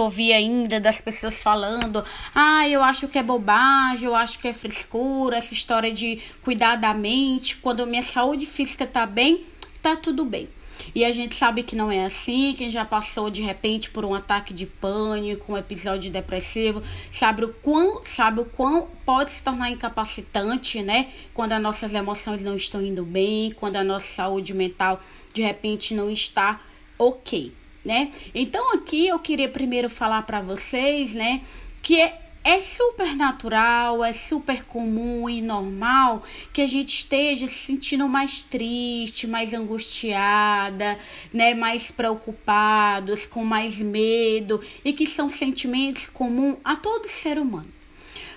ouvir ainda das pessoas falando, ah, eu acho que é bobagem, eu acho que é frescura, essa história de cuidar da mente, quando minha saúde física tá bem, tá tudo bem. E a gente sabe que não é assim, quem já passou de repente por um ataque de pânico, um episódio depressivo, sabe o quão, sabe o quão pode se tornar incapacitante, né? Quando as nossas emoções não estão indo bem, quando a nossa saúde mental de repente não está ok né? Então aqui eu queria primeiro falar para vocês, né, que é, é super natural, é super comum e normal que a gente esteja se sentindo mais triste, mais angustiada, né, mais preocupados, com mais medo e que são sentimentos comuns a todo ser humano.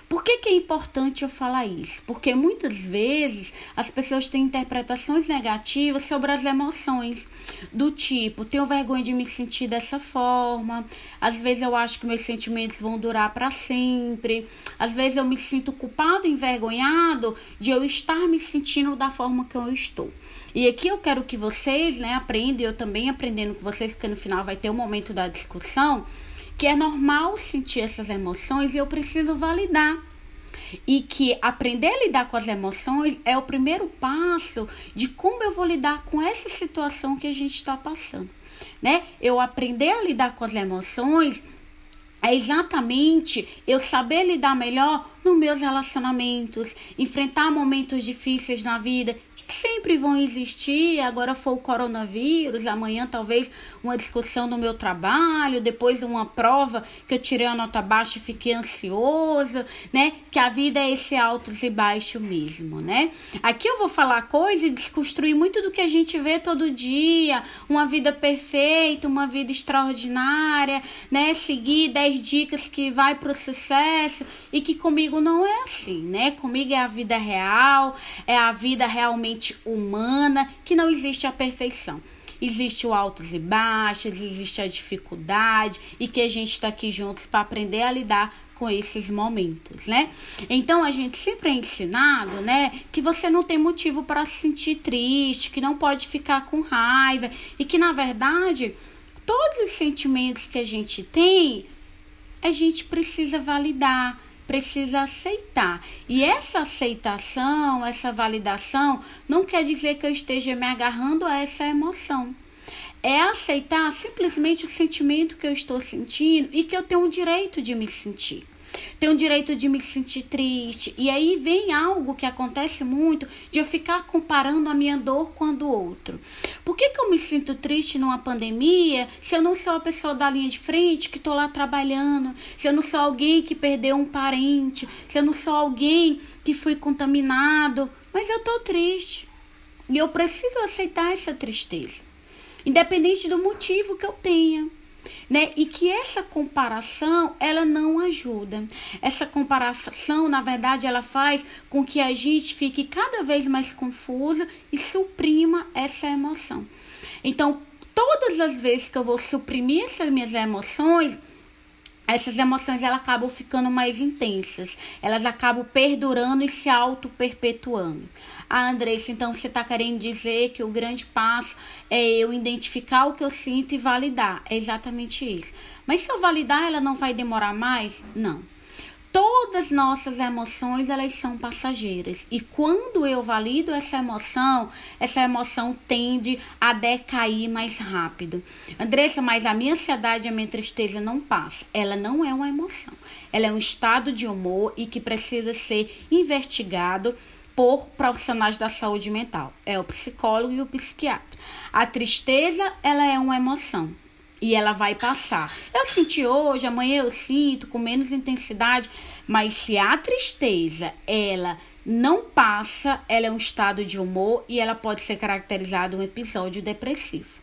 Por que, que é importante eu falar isso? Porque muitas vezes as pessoas têm interpretações negativas sobre as emoções, do tipo, tenho vergonha de me sentir dessa forma, às vezes eu acho que meus sentimentos vão durar para sempre, às vezes eu me sinto culpado, envergonhado de eu estar me sentindo da forma que eu estou. E aqui eu quero que vocês, né, aprendam, eu também aprendendo com vocês, porque no final vai ter o um momento da discussão que é normal sentir essas emoções e eu preciso validar. E que aprender a lidar com as emoções é o primeiro passo de como eu vou lidar com essa situação que a gente está passando, né? Eu aprender a lidar com as emoções é exatamente eu saber lidar melhor nos meus relacionamentos, enfrentar momentos difíceis na vida sempre vão existir. Agora foi o coronavírus, amanhã talvez uma discussão no meu trabalho, depois uma prova que eu tirei a nota baixa e fiquei ansiosa, né? Que a vida é esse altos e baixos mesmo, né? Aqui eu vou falar coisa e desconstruir muito do que a gente vê todo dia, uma vida perfeita, uma vida extraordinária, né? Seguir 10 dicas que vai pro sucesso e que comigo não é assim, né? Comigo é a vida real, é a vida realmente humana, que não existe a perfeição. Existe o altos e baixos, existe a dificuldade e que a gente está aqui juntos para aprender a lidar com esses momentos, né? Então a gente sempre é ensinado, né, que você não tem motivo para se sentir triste, que não pode ficar com raiva e que na verdade todos os sentimentos que a gente tem, a gente precisa validar, precisa aceitar. E essa aceitação, essa validação, não quer dizer que eu esteja me agarrando a essa emoção. É aceitar simplesmente o sentimento que eu estou sentindo e que eu tenho o direito de me sentir tenho o direito de me sentir triste. E aí vem algo que acontece muito de eu ficar comparando a minha dor com a do outro. Por que, que eu me sinto triste numa pandemia se eu não sou a pessoa da linha de frente que estou lá trabalhando? Se eu não sou alguém que perdeu um parente? Se eu não sou alguém que foi contaminado? Mas eu estou triste. E eu preciso aceitar essa tristeza. Independente do motivo que eu tenha né? E que essa comparação ela não ajuda. Essa comparação, na verdade, ela faz com que a gente fique cada vez mais confusa e suprima essa emoção. Então, todas as vezes que eu vou suprimir essas minhas emoções, essas emoções elas acabam ficando mais intensas, elas acabam perdurando e se auto-perpetuando. Ah, Andressa, então você está querendo dizer que o grande passo é eu identificar o que eu sinto e validar. É exatamente isso. Mas se eu validar, ela não vai demorar mais? Não. Todas nossas emoções, elas são passageiras. E quando eu valido essa emoção, essa emoção tende a decair mais rápido. Andressa, mas a minha ansiedade a minha tristeza não passa. Ela não é uma emoção. Ela é um estado de humor e que precisa ser investigado por profissionais da saúde mental. É o psicólogo e o psiquiatra. A tristeza, ela é uma emoção e ela vai passar. Eu senti hoje, amanhã eu sinto com menos intensidade, mas se a tristeza, ela não passa, ela é um estado de humor e ela pode ser caracterizada um episódio depressivo.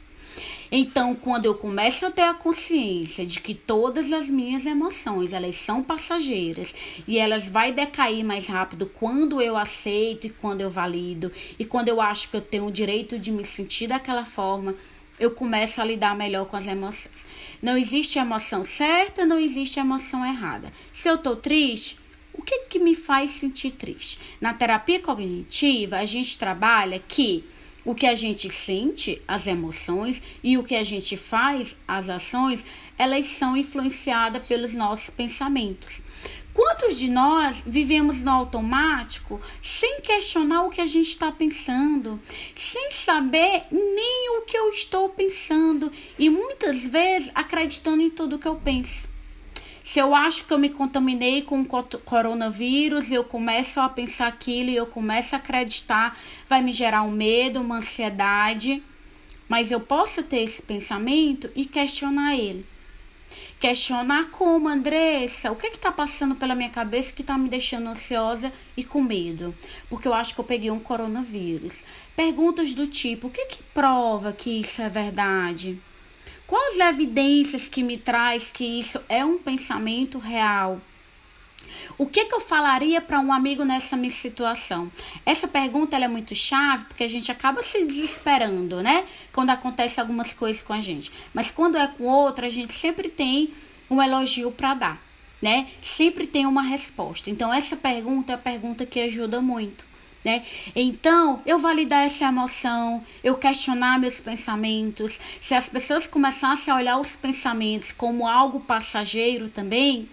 Então, quando eu começo a ter a consciência de que todas as minhas emoções, elas são passageiras e elas vai decair mais rápido quando eu aceito e quando eu valido e quando eu acho que eu tenho o direito de me sentir daquela forma, eu começo a lidar melhor com as emoções. Não existe emoção certa, não existe emoção errada. Se eu tô triste, o que que me faz sentir triste? Na terapia cognitiva, a gente trabalha que o que a gente sente, as emoções, e o que a gente faz, as ações, elas são influenciadas pelos nossos pensamentos. Quantos de nós vivemos no automático sem questionar o que a gente está pensando, sem saber nem o que eu estou pensando e muitas vezes acreditando em tudo que eu penso? Se eu acho que eu me contaminei com o coronavírus, eu começo a pensar aquilo e eu começo a acreditar, vai me gerar um medo, uma ansiedade. Mas eu posso ter esse pensamento e questionar ele. Questionar como, Andressa, o que está passando pela minha cabeça que está me deixando ansiosa e com medo? Porque eu acho que eu peguei um coronavírus. Perguntas do tipo: o que, que prova que isso é verdade? Quais evidências que me traz que isso é um pensamento real? O que, que eu falaria para um amigo nessa minha situação? Essa pergunta é muito chave porque a gente acaba se desesperando, né? Quando acontece algumas coisas com a gente. Mas quando é com outra, a gente sempre tem um elogio para dar, né? Sempre tem uma resposta. Então, essa pergunta é a pergunta que ajuda muito né? Então, eu validar essa emoção, eu questionar meus pensamentos. Se as pessoas começassem a olhar os pensamentos como algo passageiro também,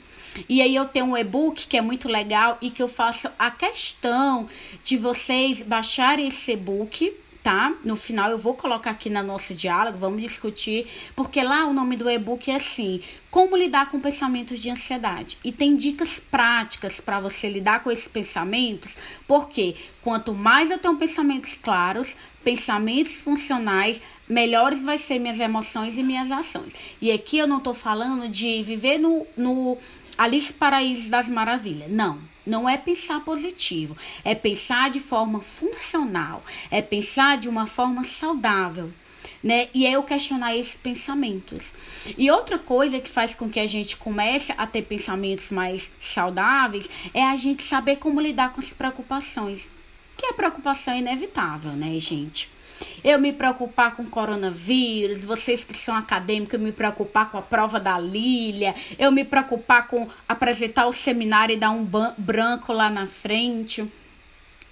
e aí eu tenho um e-book que é muito legal e que eu faço a questão de vocês baixarem esse e-book tá? No final eu vou colocar aqui na nossa diálogo, vamos discutir, porque lá o nome do e-book é assim: Como lidar com pensamentos de ansiedade. E tem dicas práticas para você lidar com esses pensamentos, porque quanto mais eu tenho pensamentos claros, pensamentos funcionais, melhores vai ser minhas emoções e minhas ações. E aqui eu não tô falando de viver no, no Alice Paraíso das Maravilhas. Não, não é pensar positivo, é pensar de forma funcional, é pensar de uma forma saudável. Né? E é eu questionar esses pensamentos. E outra coisa que faz com que a gente comece a ter pensamentos mais saudáveis é a gente saber como lidar com as preocupações. Que a preocupação é inevitável, né, gente? Eu me preocupar com coronavírus, vocês que são acadêmicos, eu me preocupar com a prova da Lília, eu me preocupar com apresentar o seminário e dar um branco lá na frente.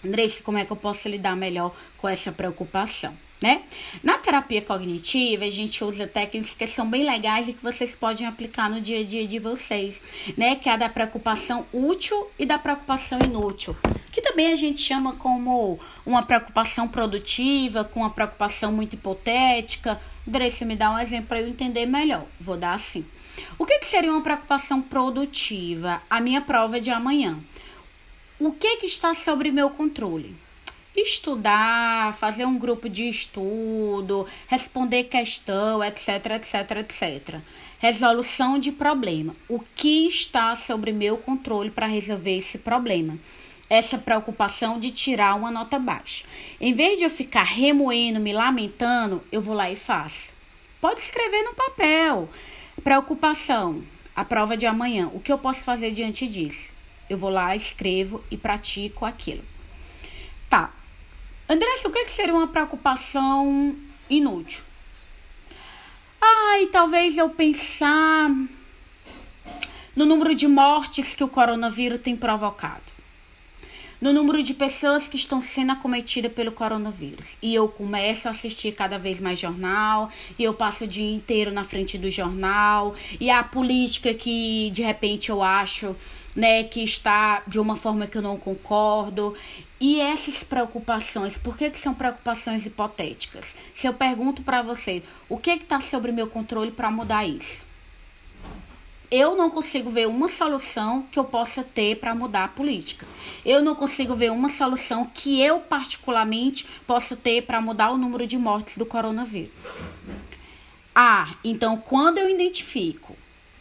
Andressa, como é que eu posso lidar melhor com essa preocupação? Né? Na terapia cognitiva, a gente usa técnicas que são bem legais e que vocês podem aplicar no dia a dia de vocês, né? Que é a da preocupação útil e da preocupação inútil, que também a gente chama como uma preocupação produtiva, com uma preocupação muito hipotética. Grace, me dá um exemplo para eu entender melhor. Vou dar assim. O que, que seria uma preocupação produtiva? A minha prova de amanhã. O que, que está sobre meu controle? Estudar, fazer um grupo de estudo, responder questão, etc, etc, etc. Resolução de problema. O que está sobre meu controle para resolver esse problema? Essa preocupação de tirar uma nota baixa. Em vez de eu ficar remoendo, me lamentando, eu vou lá e faço. Pode escrever no papel. Preocupação. A prova de amanhã. O que eu posso fazer diante disso? Eu vou lá, escrevo e pratico aquilo. Andressa, o que, que seria uma preocupação inútil? Ai, talvez eu pensar no número de mortes que o coronavírus tem provocado. No número de pessoas que estão sendo acometidas pelo coronavírus. E eu começo a assistir cada vez mais jornal, e eu passo o dia inteiro na frente do jornal, e a política que de repente eu acho né, que está de uma forma que eu não concordo. E essas preocupações, por que, que são preocupações hipotéticas? Se eu pergunto para você, o que está sobre meu controle para mudar isso? Eu não consigo ver uma solução que eu possa ter para mudar a política. Eu não consigo ver uma solução que eu, particularmente, possa ter para mudar o número de mortes do coronavírus. Ah, então quando eu identifico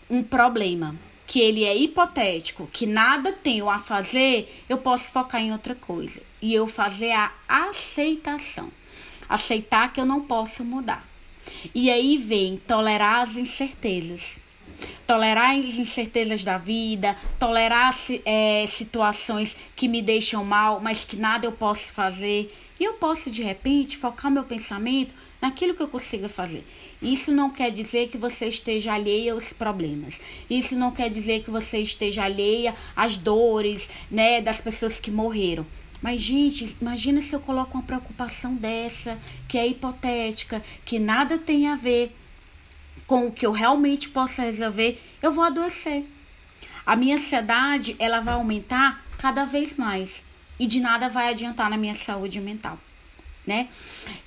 um problema que ele é hipotético, que nada tenho a fazer, eu posso focar em outra coisa. E eu fazer a aceitação. Aceitar que eu não posso mudar. E aí vem tolerar as incertezas. Tolerar as incertezas da vida, tolerar é, situações que me deixam mal, mas que nada eu posso fazer. E eu posso, de repente, focar meu pensamento naquilo que eu consiga fazer. Isso não quer dizer que você esteja alheia aos problemas. Isso não quer dizer que você esteja alheia às dores, né, das pessoas que morreram. Mas, gente, imagina se eu coloco uma preocupação dessa, que é hipotética, que nada tem a ver com o que eu realmente possa resolver, eu vou adoecer. A minha ansiedade, ela vai aumentar cada vez mais e de nada vai adiantar na minha saúde mental, né?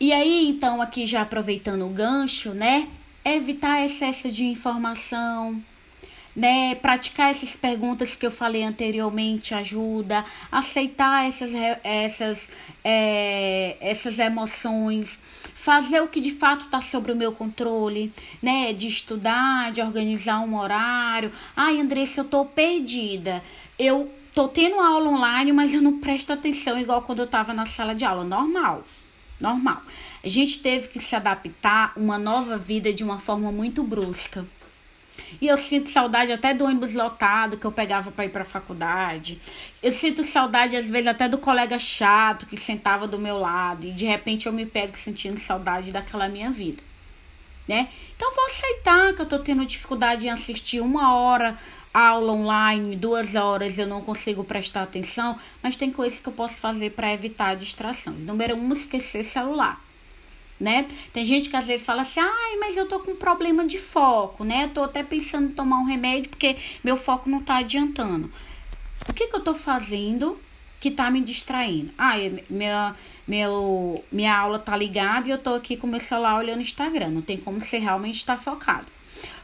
E aí, então, aqui já aproveitando o gancho, né? Evitar excesso de informação, né? Praticar essas perguntas que eu falei anteriormente ajuda, aceitar essas, essas, é, essas emoções, fazer o que de fato está sobre o meu controle, né? De estudar, de organizar um horário. Ai, Andressa, eu tô perdida. Eu tô tendo aula online, mas eu não presto atenção igual quando eu estava na sala de aula. Normal, normal. A gente teve que se adaptar uma nova vida de uma forma muito brusca. E eu sinto saudade até do ônibus lotado que eu pegava para ir para a faculdade. Eu sinto saudade, às vezes, até do colega chato que sentava do meu lado. E de repente eu me pego sentindo saudade daquela minha vida. Né? Então vou aceitar que eu tô tendo dificuldade em assistir uma hora aula online, duas horas eu não consigo prestar atenção, mas tem coisas que eu posso fazer para evitar distrações. Número um, esquecer celular né? Tem gente que às vezes fala assim, ai, mas eu tô com problema de foco, né? Eu tô até pensando em tomar um remédio porque meu foco não tá adiantando. O que que eu tô fazendo que tá me distraindo? Ah, minha, meu, minha aula tá ligada e eu tô aqui com meu celular olhando o Instagram. Não tem como você realmente estar focado.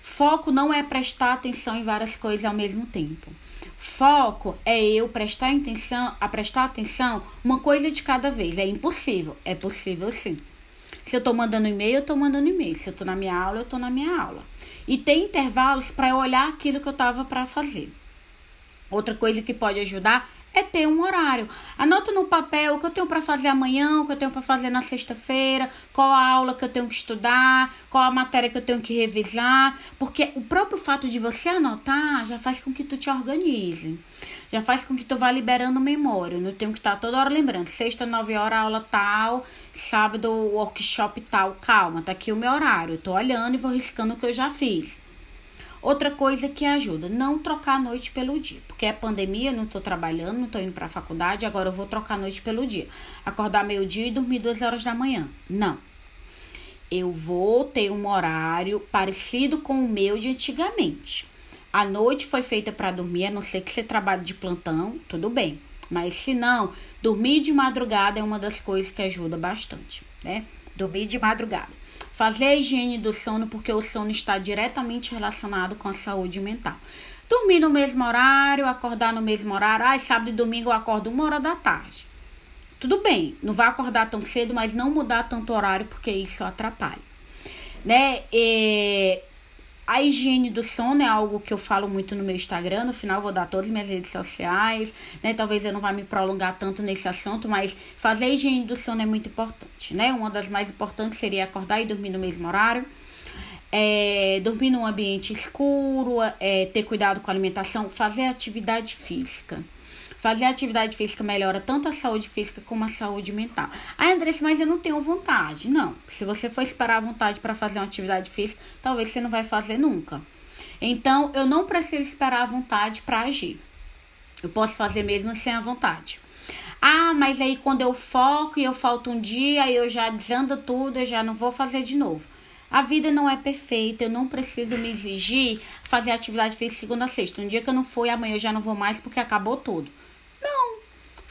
Foco não é prestar atenção em várias coisas ao mesmo tempo. Foco é eu prestar atenção, a prestar atenção uma coisa de cada vez. É impossível. É possível sim. Se eu estou mandando e-mail, eu estou mandando e-mail. Se eu estou na minha aula, eu estou na minha aula. E tem intervalos para eu olhar aquilo que eu estava para fazer. Outra coisa que pode ajudar é ter um horário. Anota no papel o que eu tenho para fazer amanhã, o que eu tenho para fazer na sexta-feira, qual a aula que eu tenho que estudar, qual a matéria que eu tenho que revisar, porque o próprio fato de você anotar já faz com que tu te organize já faz com que tu vá liberando memória. Não tenho que estar tá toda hora lembrando. Sexta, nove horas, aula tal. Sábado, workshop tal. Calma, tá aqui o meu horário. Eu tô olhando e vou riscando o que eu já fiz. Outra coisa que ajuda, não trocar a noite pelo dia. Porque é pandemia, não tô trabalhando, não tô indo pra faculdade, agora eu vou trocar a noite pelo dia. Acordar meio-dia e dormir duas horas da manhã. Não. Eu vou ter um horário parecido com o meu de antigamente. A noite foi feita para dormir, a não ser que você trabalhe de plantão, tudo bem. Mas se não, dormir de madrugada é uma das coisas que ajuda bastante, né? Dormir de madrugada. Fazer a higiene do sono, porque o sono está diretamente relacionado com a saúde mental. Dormir no mesmo horário, acordar no mesmo horário. Ai, sábado e domingo eu acordo uma hora da tarde. Tudo bem, não vai acordar tão cedo, mas não mudar tanto horário, porque isso atrapalha. Né? E a higiene do sono é algo que eu falo muito no meu Instagram. No final, vou dar todas as minhas redes sociais, né? Talvez eu não vá me prolongar tanto nesse assunto, mas fazer a higiene do sono é muito importante, né? Uma das mais importantes seria acordar e dormir no mesmo horário. É, dormir num ambiente escuro, é, ter cuidado com a alimentação, fazer atividade física. Fazer atividade física melhora tanto a saúde física como a saúde mental. Ah, Andressa, mas eu não tenho vontade. Não. Se você for esperar a vontade para fazer uma atividade física, talvez você não vai fazer nunca. Então, eu não preciso esperar a vontade para agir. Eu posso fazer mesmo sem a vontade. Ah, mas aí quando eu foco e eu falto um dia, eu já desanda tudo, eu já não vou fazer de novo. A vida não é perfeita, eu não preciso me exigir fazer atividade física segunda a sexta. Um dia que eu não for, amanhã eu já não vou mais porque acabou tudo.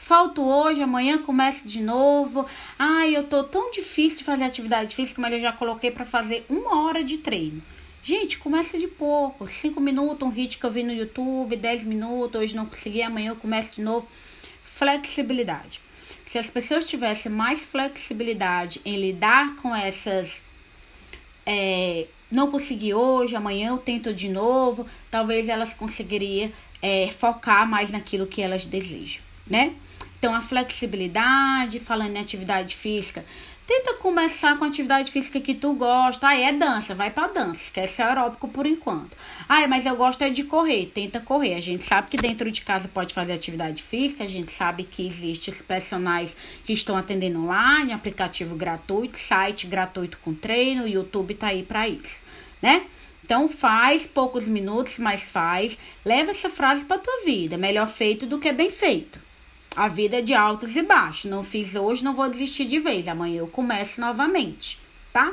Falto hoje, amanhã começa de novo. Ai, eu tô tão difícil de fazer atividade física, mas eu já coloquei para fazer uma hora de treino. Gente, começa de pouco. Cinco minutos, um hit que eu vi no YouTube, dez minutos, hoje não consegui, amanhã eu começo de novo. Flexibilidade. Se as pessoas tivessem mais flexibilidade em lidar com essas. É, não consegui hoje, amanhã eu tento de novo, talvez elas conseguiriam é, focar mais naquilo que elas desejam, né? Então, a flexibilidade, falando em atividade física, tenta começar com atividade física que tu gosta. Ah, é dança, vai pra dança, esquece aeróbico por enquanto. Ah, mas eu gosto é de correr, tenta correr. A gente sabe que dentro de casa pode fazer atividade física, a gente sabe que existem os personagens que estão atendendo online, aplicativo gratuito, site gratuito com treino, YouTube tá aí para isso, né? Então faz poucos minutos, mas faz. Leva essa frase para tua vida. Melhor feito do que bem feito. A vida é de altos e baixos. Não fiz hoje, não vou desistir de vez. Amanhã eu começo novamente, tá?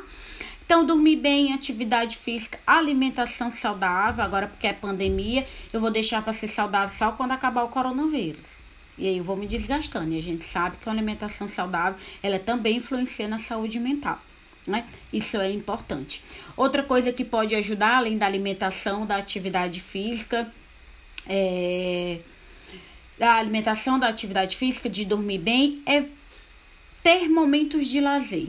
Então, dormir bem, atividade física, alimentação saudável. Agora, porque é pandemia, eu vou deixar para ser saudável só quando acabar o coronavírus. E aí eu vou me desgastando. E a gente sabe que a alimentação saudável, ela também influencia na saúde mental. Né? Isso é importante. Outra coisa que pode ajudar, além da alimentação, da atividade física, é, da alimentação, da atividade física, de dormir bem, é ter momentos de lazer.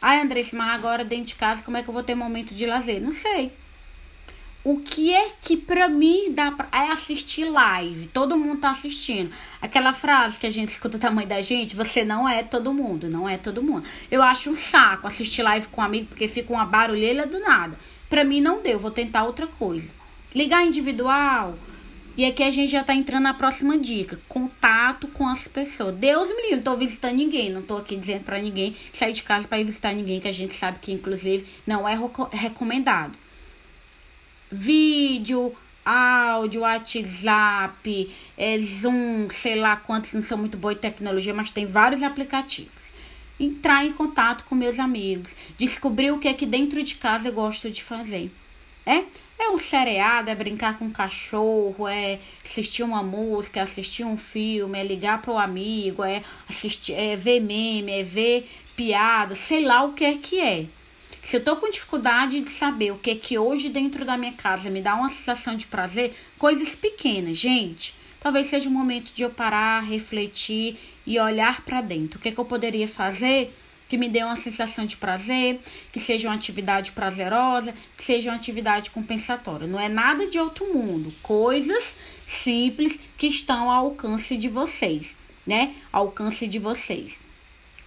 Ai, Andressa, mas agora dentro de casa, como é que eu vou ter momento de lazer? Não sei. O que é que pra mim dá pra. É assistir live. Todo mundo tá assistindo. Aquela frase que a gente escuta da mãe da gente: você não é todo mundo. Não é todo mundo. Eu acho um saco assistir live com um amigo porque fica uma barulheira do nada. Pra mim não deu. Vou tentar outra coisa. Ligar individual. E aqui a gente já tá entrando na próxima dica: contato com as pessoas. Deus me livre, não tô visitando ninguém, não tô aqui dizendo para ninguém sair de casa para ir visitar ninguém, que a gente sabe que inclusive não é recomendado vídeo, áudio, WhatsApp, é, Zoom, sei lá quantos não são muito boa em tecnologia, mas tem vários aplicativos. Entrar em contato com meus amigos, descobrir o que é que dentro de casa eu gosto de fazer. É? É um seriado, é brincar com um cachorro, é assistir uma música, assistir um filme, é ligar para o amigo, é assistir, é ver meme, é ver piada, sei lá o que é que é. Se eu tô com dificuldade de saber o que é que hoje dentro da minha casa me dá uma sensação de prazer, coisas pequenas, gente. Talvez seja o momento de eu parar, refletir e olhar para dentro. O que é que eu poderia fazer que me dê uma sensação de prazer, que seja uma atividade prazerosa, que seja uma atividade compensatória. Não é nada de outro mundo, coisas simples que estão ao alcance de vocês, né? Ao alcance de vocês.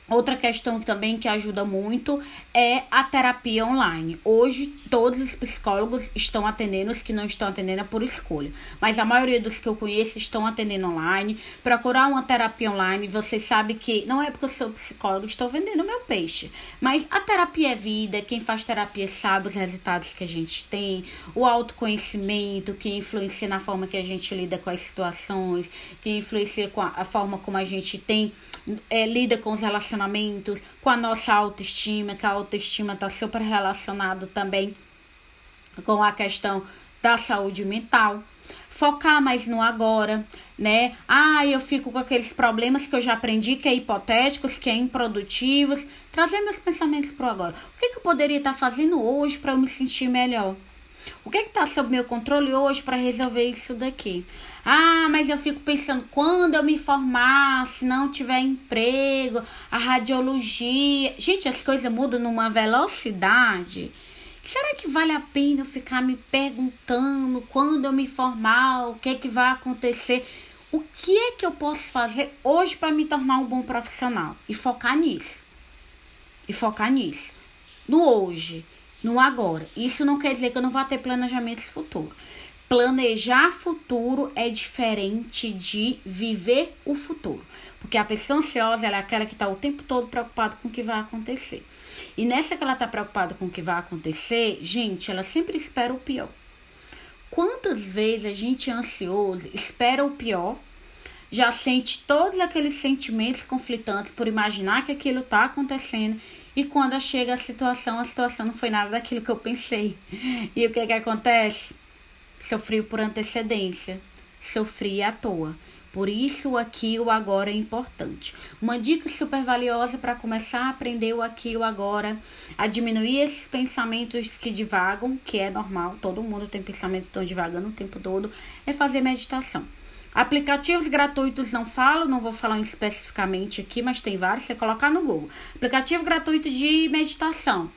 Outra questão também que ajuda muito é a terapia online. Hoje, todos os psicólogos estão atendendo, os que não estão atendendo é por escolha. Mas a maioria dos que eu conheço estão atendendo online. Procurar uma terapia online, você sabe que não é porque eu sou psicólogo, estou vendendo meu peixe. Mas a terapia é vida, quem faz terapia sabe os resultados que a gente tem, o autoconhecimento que influencia na forma que a gente lida com as situações, que influencia com a, a forma como a gente tem é, lida com os relacionamentos, com a nossa autoestima, que a autoestima está super relacionado também com a questão da saúde mental. Focar mais no agora, né? Ah, eu fico com aqueles problemas que eu já aprendi que é hipotéticos, que é improdutivos. Trazer meus pensamentos para o agora. O que, que eu poderia estar tá fazendo hoje para eu me sentir melhor? O que é está sob meu controle hoje para resolver isso daqui? Ah, mas eu fico pensando, quando eu me formar, se não tiver emprego, a radiologia. Gente, as coisas mudam numa velocidade. Será que vale a pena eu ficar me perguntando quando eu me formar, o que é que vai acontecer? O que é que eu posso fazer hoje para me tornar um bom profissional? E focar nisso. E focar nisso. No hoje no agora. Isso não quer dizer que eu não vá ter planejamentos futuro. Planejar futuro é diferente de viver o futuro. Porque a pessoa ansiosa é aquela que está o tempo todo preocupada com o que vai acontecer. E nessa que ela está preocupada com o que vai acontecer, gente, ela sempre espera o pior. Quantas vezes a gente é ansioso, espera o pior, já sente todos aqueles sentimentos conflitantes por imaginar que aquilo está acontecendo e quando chega a situação, a situação não foi nada daquilo que eu pensei. E o que que acontece? Sofri por antecedência, sofri à toa. Por isso o aqui o agora é importante. Uma dica super valiosa para começar a aprender o aqui o agora, a diminuir esses pensamentos que divagam, que é normal, todo mundo tem pensamentos que estão divagando o tempo todo, é fazer meditação. Aplicativos gratuitos não falo, não vou falar especificamente aqui, mas tem vários. Você colocar no Google. Aplicativo gratuito de meditação,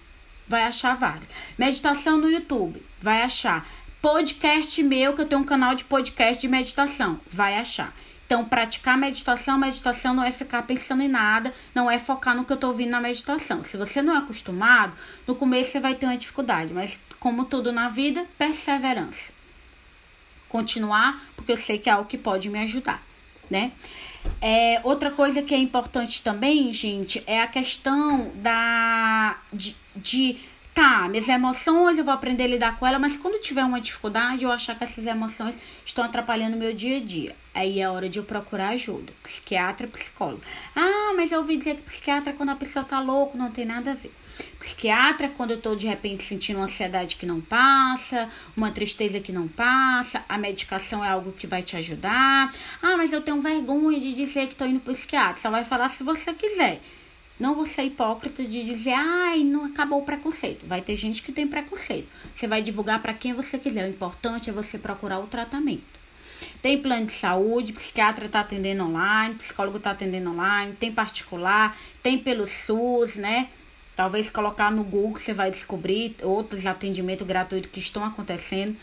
vai achar vários. Meditação no YouTube, vai achar. Podcast meu, que eu tenho um canal de podcast de meditação, vai achar. Então, praticar meditação, meditação não é ficar pensando em nada, não é focar no que eu tô ouvindo na meditação. Se você não é acostumado, no começo você vai ter uma dificuldade, mas como tudo na vida, perseverança continuar, porque eu sei que é algo que pode me ajudar, né? É, outra coisa que é importante também, gente, é a questão da de, de tá, minhas emoções, eu vou aprender a lidar com ela, mas quando tiver uma dificuldade, eu achar que essas emoções estão atrapalhando o meu dia a dia. Aí é hora de eu procurar ajuda. Psiquiatra, psicólogo. Ah, mas eu ouvi dizer que psiquiatra é quando a pessoa tá louco, não tem nada a ver. Psiquiatra quando eu tô de repente sentindo uma ansiedade que não passa, uma tristeza que não passa, a medicação é algo que vai te ajudar. Ah, mas eu tenho vergonha de dizer que tô indo pro psiquiatra. Só vai falar se você quiser. Não vou ser hipócrita de dizer, ai, não acabou o preconceito. Vai ter gente que tem preconceito. Você vai divulgar para quem você quiser. O importante é você procurar o tratamento. Tem plano de saúde, psiquiatra está atendendo online, psicólogo está atendendo online, tem particular, tem pelo SUS, né? Talvez colocar no Google você vai descobrir outros atendimentos gratuitos que estão acontecendo.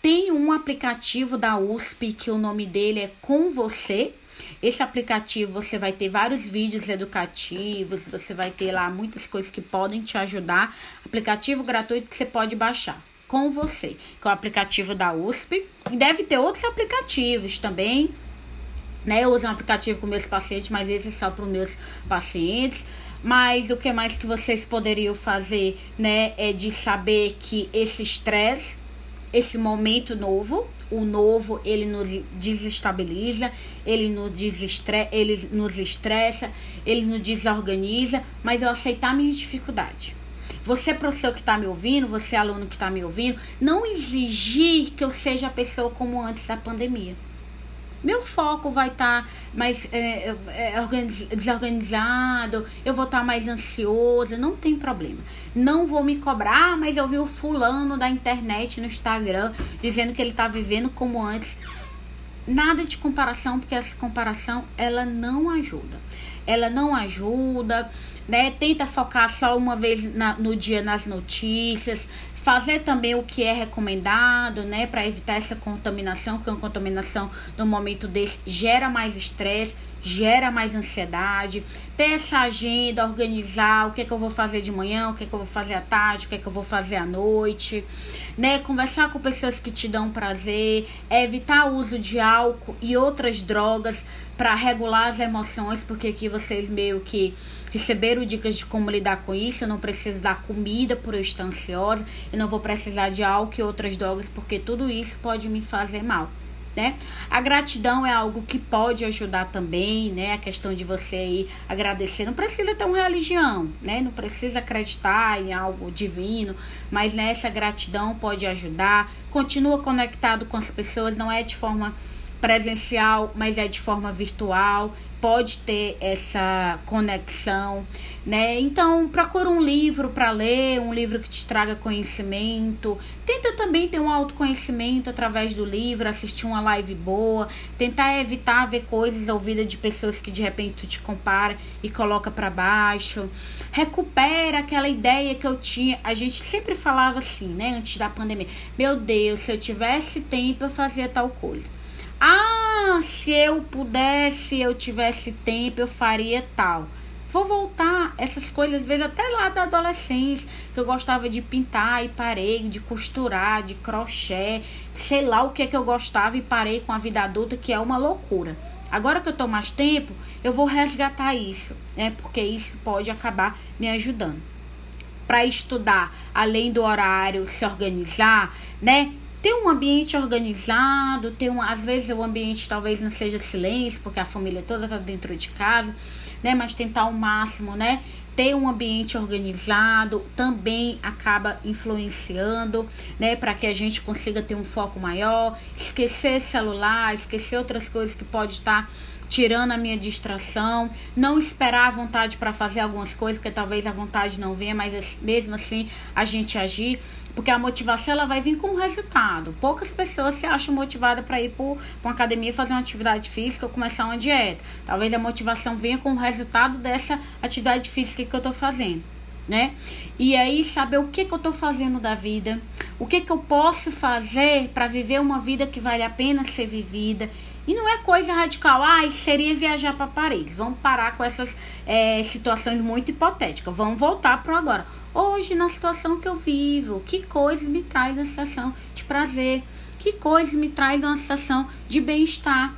Tem um aplicativo da USP que o nome dele é Com Você. Esse aplicativo você vai ter vários vídeos educativos, você vai ter lá muitas coisas que podem te ajudar. Aplicativo gratuito que você pode baixar com você, que é o aplicativo da USP. E deve ter outros aplicativos também. Né? Eu uso um aplicativo com meus pacientes, mas esse é só para os meus pacientes. Mas o que mais que vocês poderiam fazer, né, é de saber que esse estresse, esse momento novo, o novo, ele nos desestabiliza, ele nos, desestre ele nos estressa, ele nos desorganiza, mas eu aceitar minha dificuldade. Você, professor que está me ouvindo, você, aluno que está me ouvindo, não exigir que eu seja a pessoa como antes da pandemia. Meu foco vai estar tá mais é, é, desorganizado, eu vou estar tá mais ansiosa, não tem problema. Não vou me cobrar, mas eu vi o fulano da internet no Instagram dizendo que ele está vivendo como antes. Nada de comparação, porque essa comparação ela não ajuda. Ela não ajuda né? Tenta focar só uma vez na, no dia nas notícias, fazer também o que é recomendado, né, para evitar essa contaminação, porque uma contaminação no momento desse gera mais estresse, gera mais ansiedade. Ter essa agenda, organizar o que é que eu vou fazer de manhã, o que é que eu vou fazer à tarde, o que é que eu vou fazer à noite, né? Conversar com pessoas que te dão prazer, evitar o uso de álcool e outras drogas para regular as emoções, porque aqui vocês meio que receberam dicas de como lidar com isso. Eu não preciso dar comida por eu estar ansiosa, eu não vou precisar de álcool e outras drogas, porque tudo isso pode me fazer mal. Né? A gratidão é algo que pode ajudar também, né? A questão de você ir agradecer. Não precisa ter uma religião, né? Não precisa acreditar em algo divino, mas nessa né, gratidão pode ajudar. Continua conectado com as pessoas, não é de forma presencial, mas é de forma virtual pode ter essa conexão, né? Então, procura um livro para ler, um livro que te traga conhecimento. Tenta também ter um autoconhecimento através do livro, assistir uma live boa, tentar evitar ver coisas ouvidas de pessoas que de repente tu te compara e coloca para baixo. Recupera aquela ideia que eu tinha. A gente sempre falava assim, né, antes da pandemia. Meu Deus, se eu tivesse tempo eu fazia tal coisa. Ah, se eu pudesse, eu tivesse tempo, eu faria tal. Vou voltar essas coisas, às vezes até lá da adolescência, que eu gostava de pintar e parei, de costurar, de crochê, sei lá o que é que eu gostava e parei com a vida adulta, que é uma loucura. Agora que eu tô mais tempo, eu vou resgatar isso, né? Porque isso pode acabar me ajudando. Para estudar, além do horário, se organizar, né? Ter um ambiente organizado, ter um, às vezes o ambiente talvez não seja silêncio, porque a família toda está dentro de casa, né? Mas tentar ao máximo, né? Ter um ambiente organizado também acaba influenciando, né? Para que a gente consiga ter um foco maior, esquecer celular, esquecer outras coisas que pode estar tirando a minha distração, não esperar a vontade para fazer algumas coisas, porque talvez a vontade não venha, mas mesmo assim a gente agir. Porque a motivação ela vai vir com um resultado. Poucas pessoas se acham motivadas para ir para uma academia fazer uma atividade física ou começar uma dieta. Talvez a motivação venha com o resultado dessa atividade física que eu estou fazendo. Né? E aí saber o que, que eu estou fazendo da vida, o que, que eu posso fazer para viver uma vida que vale a pena ser vivida. E não é coisa radical, ah, seria viajar para Paris. Vamos parar com essas é, situações muito hipotéticas. Vamos voltar para agora hoje na situação que eu vivo, que coisa me traz a sensação de prazer, que coisa me traz uma sensação de bem-estar.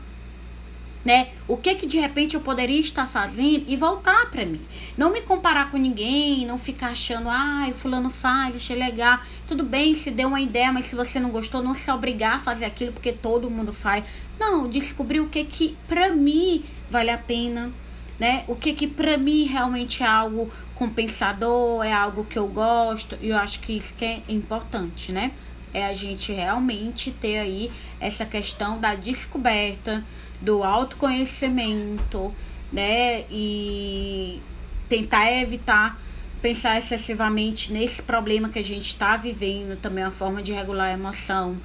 né? O que que de repente eu poderia estar fazendo e voltar para mim. Não me comparar com ninguém, não ficar achando, ah, fulano faz, achei legal. Tudo bem se deu uma ideia, mas se você não gostou, não se obrigar a fazer aquilo porque todo mundo faz. Não, descobrir o que que para mim vale a pena, né? O que que para mim realmente é algo compensador, é algo que eu gosto, e eu acho que isso que é importante, né? É a gente realmente ter aí essa questão da descoberta, do autoconhecimento, né? E tentar evitar pensar excessivamente nesse problema que a gente está vivendo, também uma forma de regular a emoção,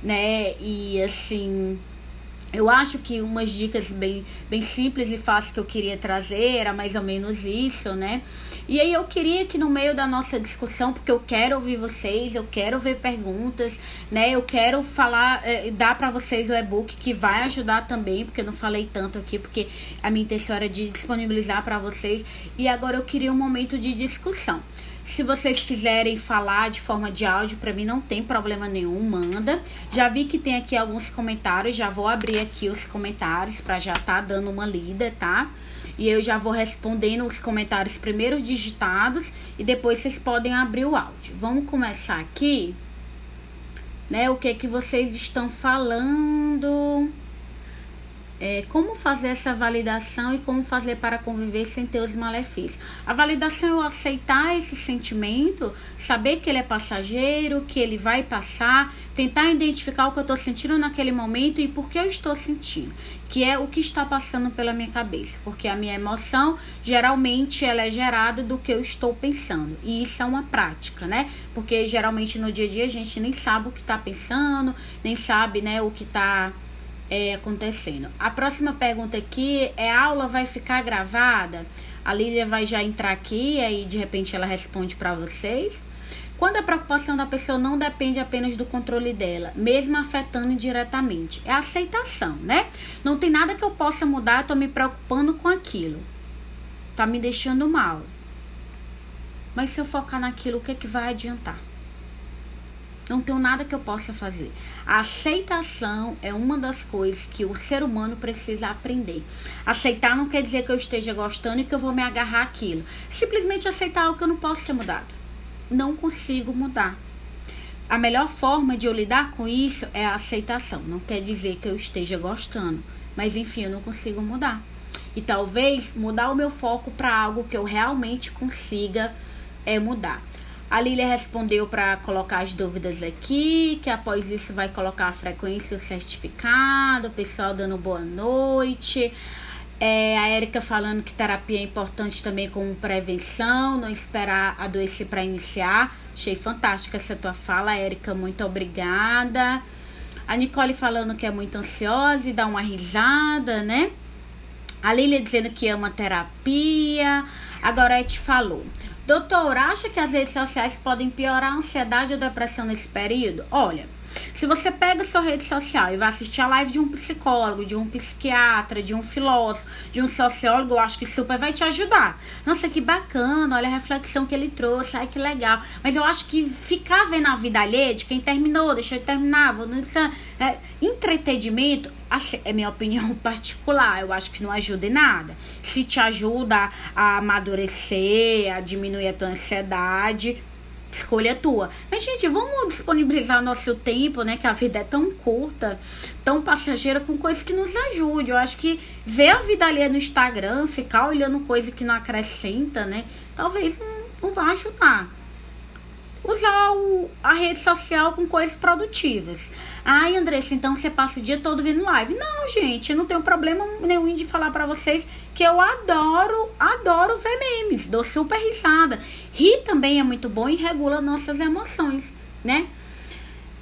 né? E assim, eu acho que umas dicas bem, bem simples e fáceis que eu queria trazer era mais ou menos isso, né? E aí eu queria que no meio da nossa discussão, porque eu quero ouvir vocês, eu quero ver perguntas, né? Eu quero falar, eh, dar para vocês o e-book que vai ajudar também, porque eu não falei tanto aqui, porque a minha intenção era de disponibilizar para vocês. E agora eu queria um momento de discussão. Se vocês quiserem falar de forma de áudio, para mim não tem problema nenhum, manda. Já vi que tem aqui alguns comentários, já vou abrir aqui os comentários para já tá dando uma lida, tá? E eu já vou respondendo os comentários primeiro digitados e depois vocês podem abrir o áudio. Vamos começar aqui, né? O que é que vocês estão falando? É, como fazer essa validação e como fazer para conviver sem ter os malefícios. A validação é eu aceitar esse sentimento, saber que ele é passageiro, que ele vai passar, tentar identificar o que eu estou sentindo naquele momento e por que eu estou sentindo, que é o que está passando pela minha cabeça, porque a minha emoção geralmente ela é gerada do que eu estou pensando e isso é uma prática, né? Porque geralmente no dia a dia a gente nem sabe o que está pensando, nem sabe, né, o que está é, acontecendo. A próxima pergunta aqui é: a aula vai ficar gravada? A Lília vai já entrar aqui e aí de repente ela responde para vocês. Quando a preocupação da pessoa não depende apenas do controle dela, mesmo afetando indiretamente, é aceitação, né? Não tem nada que eu possa mudar, eu tô me preocupando com aquilo. Tá me deixando mal. Mas se eu focar naquilo, o que é que vai adiantar? Não tenho nada que eu possa fazer. A aceitação é uma das coisas que o ser humano precisa aprender. Aceitar não quer dizer que eu esteja gostando e que eu vou me agarrar àquilo. Simplesmente aceitar algo que eu não posso ser mudado. Não consigo mudar. A melhor forma de eu lidar com isso é a aceitação. Não quer dizer que eu esteja gostando, mas enfim, eu não consigo mudar. E talvez mudar o meu foco para algo que eu realmente consiga é mudar. A Lília respondeu para colocar as dúvidas aqui, que após isso vai colocar a frequência e o certificado, o pessoal dando boa noite. É, a Érica falando que terapia é importante também como prevenção, não esperar adoecer para iniciar. Achei fantástica essa tua fala, Érica, muito obrigada. A Nicole falando que é muito ansiosa e dá uma risada, né? A Lília dizendo que ama terapia. A Gorete falou. Doutor, acha que as redes sociais podem piorar a ansiedade ou depressão nesse período? Olha, se você pega sua rede social e vai assistir a live de um psicólogo, de um psiquiatra, de um filósofo, de um sociólogo, eu acho que super vai te ajudar. Nossa, que bacana, olha a reflexão que ele trouxe, ai que legal. Mas eu acho que ficar vendo a vida alheia de quem terminou, deixa eu terminar, vou no é, entretenimento assim, é minha opinião particular, eu acho que não ajuda em nada. Se te ajuda a amadurecer, a diminuir a tua ansiedade, escolha tua. Mas, gente, vamos disponibilizar nosso tempo, né? Que a vida é tão curta, tão passageira, com coisas que nos ajudem. Eu acho que ver a vida ali no Instagram, ficar olhando coisa que não acrescenta, né? Talvez não, não vá ajudar usar o, a rede social com coisas produtivas. Ai, Andressa, então você passa o dia todo vendo live. Não, gente, eu não tenho problema nenhum de falar para vocês que eu adoro, adoro ver memes, dou super risada. Rir também é muito bom e regula nossas emoções, né?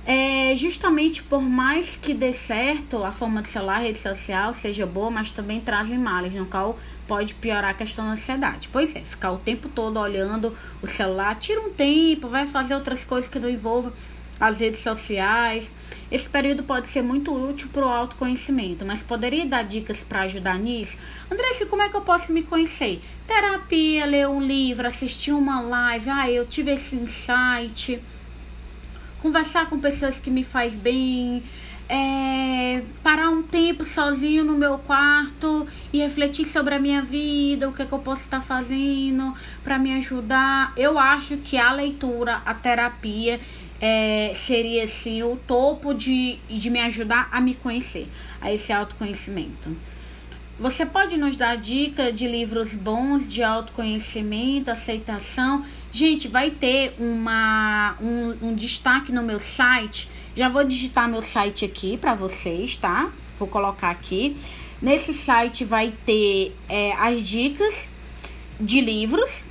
É, justamente por mais que dê certo a forma de celular, rede social seja boa, mas também trazem males, no qual pode piorar a questão da ansiedade. Pois é, ficar o tempo todo olhando o celular, tira um tempo, vai fazer outras coisas que não envolvam as redes sociais. Esse período pode ser muito útil para o autoconhecimento, mas poderia dar dicas para ajudar nisso? Andressa, como é que eu posso me conhecer? Terapia, ler um livro, assistir uma live, ah, eu tive esse insight conversar com pessoas que me faz bem, é, parar um tempo sozinho no meu quarto e refletir sobre a minha vida, o que, é que eu posso estar fazendo para me ajudar. Eu acho que a leitura, a terapia, é, seria assim o topo de, de me ajudar a me conhecer, a esse autoconhecimento. Você pode nos dar dica de livros bons de autoconhecimento, aceitação? Gente, vai ter uma, um, um destaque no meu site. Já vou digitar meu site aqui para vocês, tá? Vou colocar aqui. Nesse site vai ter é, as dicas de livros.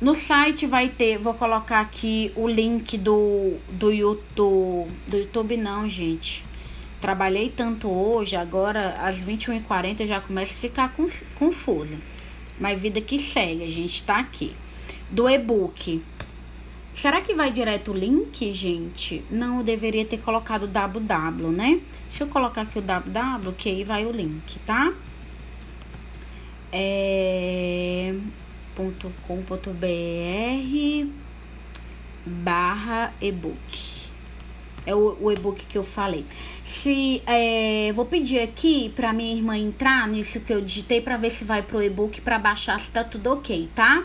No site vai ter, vou colocar aqui o link do, do YouTube. Do YouTube não, gente Trabalhei tanto hoje, agora às 21h40 já começa a ficar confusa. Mas vida que segue, a gente tá aqui. Do e-book. Será que vai direto o link, gente? Não, eu deveria ter colocado www, né? Deixa eu colocar aqui o www, que aí vai o link, tá? É... .com.br barra e-book. É o, o e-book que eu falei. Se é, vou pedir aqui para minha irmã entrar nisso que eu digitei para ver se vai pro e-book para baixar se tá tudo ok, tá?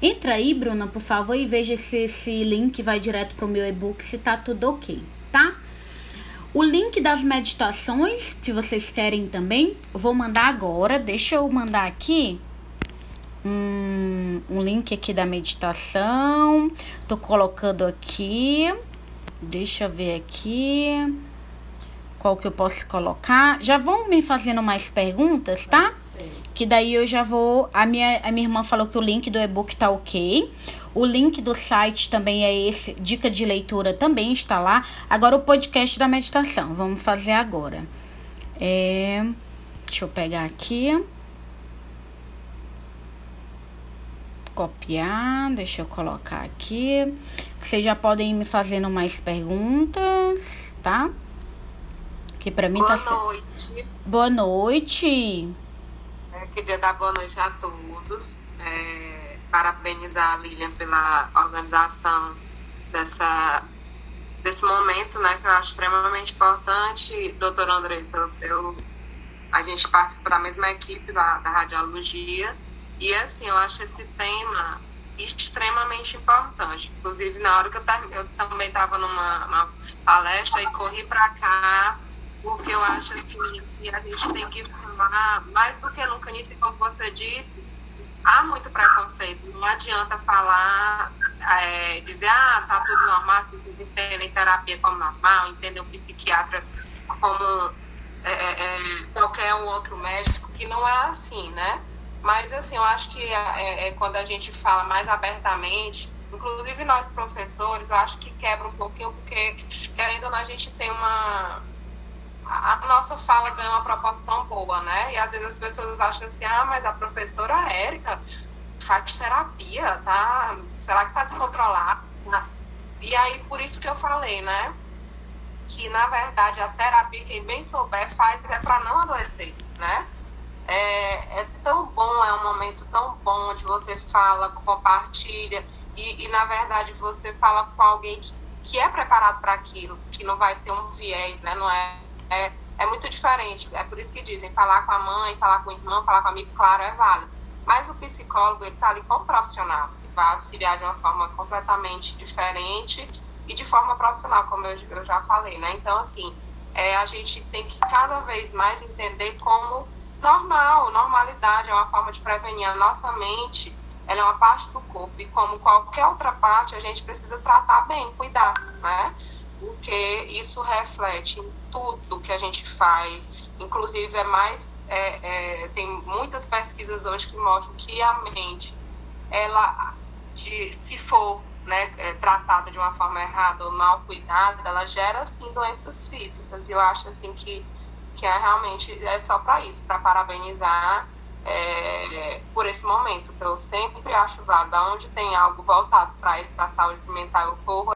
Entra aí, Bruna, por favor, e veja se esse link vai direto pro meu e-book se tá tudo ok, tá? O link das meditações que vocês querem também, eu vou mandar agora. Deixa eu mandar aqui um, um link aqui da meditação. Tô colocando aqui. Deixa eu ver aqui. Qual que eu posso colocar? Já vão me fazendo mais perguntas, tá? Que daí eu já vou. A minha, a minha irmã falou que o link do e-book tá ok. O link do site também é esse. Dica de leitura também está lá. Agora o podcast da meditação. Vamos fazer agora. É, deixa eu pegar aqui. Copiar. Deixa eu colocar aqui. Vocês já podem ir me fazendo mais perguntas, tá? Que para mim boa tá Boa noite. Boa noite. É, queria dar boa noite a todos. É, parabenizar a Lilian pela organização dessa, desse momento, né? Que eu acho extremamente importante. Doutora Andressa, eu, eu, a gente participa da mesma equipe da, da radiologia. E assim, eu acho esse tema extremamente importante. Inclusive, na hora que eu, eu também estava numa palestra e corri para cá, porque eu acho assim, que a gente tem que falar, mais do que nunca nisso, como você disse, há muito preconceito. Não adianta falar, é, dizer, ah, tá tudo normal, as pessoas entendem terapia como normal, entendem o psiquiatra como é, é, é qualquer um outro médico, que não é assim, né? Mas, assim, eu acho que é, é, quando a gente fala mais abertamente, inclusive nós professores, eu acho que quebra um pouquinho, porque, querendo ou não, a gente tem uma. A nossa fala ganha uma proporção boa, né? E às vezes as pessoas acham assim, ah, mas a professora Érica faz terapia, tá? Será que tá descontrolada? E aí, por isso que eu falei, né? Que, na verdade, a terapia, quem bem souber, faz é para não adoecer, né? É, é, tão bom, é um momento tão bom onde você fala, compartilha e, e na verdade você fala com alguém que, que é preparado para aquilo, que não vai ter um viés, né? Não é, é, é muito diferente. É por isso que dizem falar com a mãe, falar com o irmão, falar com o amigo, claro, é válido. Mas o psicólogo ele está ali como profissional, que vai auxiliar de uma forma completamente diferente e de forma profissional, como eu, eu já falei, né? Então assim, é, a gente tem que cada vez mais entender como normal, normalidade, é uma forma de prevenir a nossa mente, ela é uma parte do corpo e como qualquer outra parte, a gente precisa tratar bem, cuidar, né? Porque isso reflete em tudo que a gente faz, inclusive é mais, é, é, tem muitas pesquisas hoje que mostram que a mente, ela, de, se for né, é, tratada de uma forma errada ou mal cuidada, ela gera, sim, doenças físicas. E eu acho, assim, que que é realmente é só para isso, para parabenizar é, por esse momento. Eu sempre acho válido, onde tem algo voltado para isso, para a saúde mental, eu corro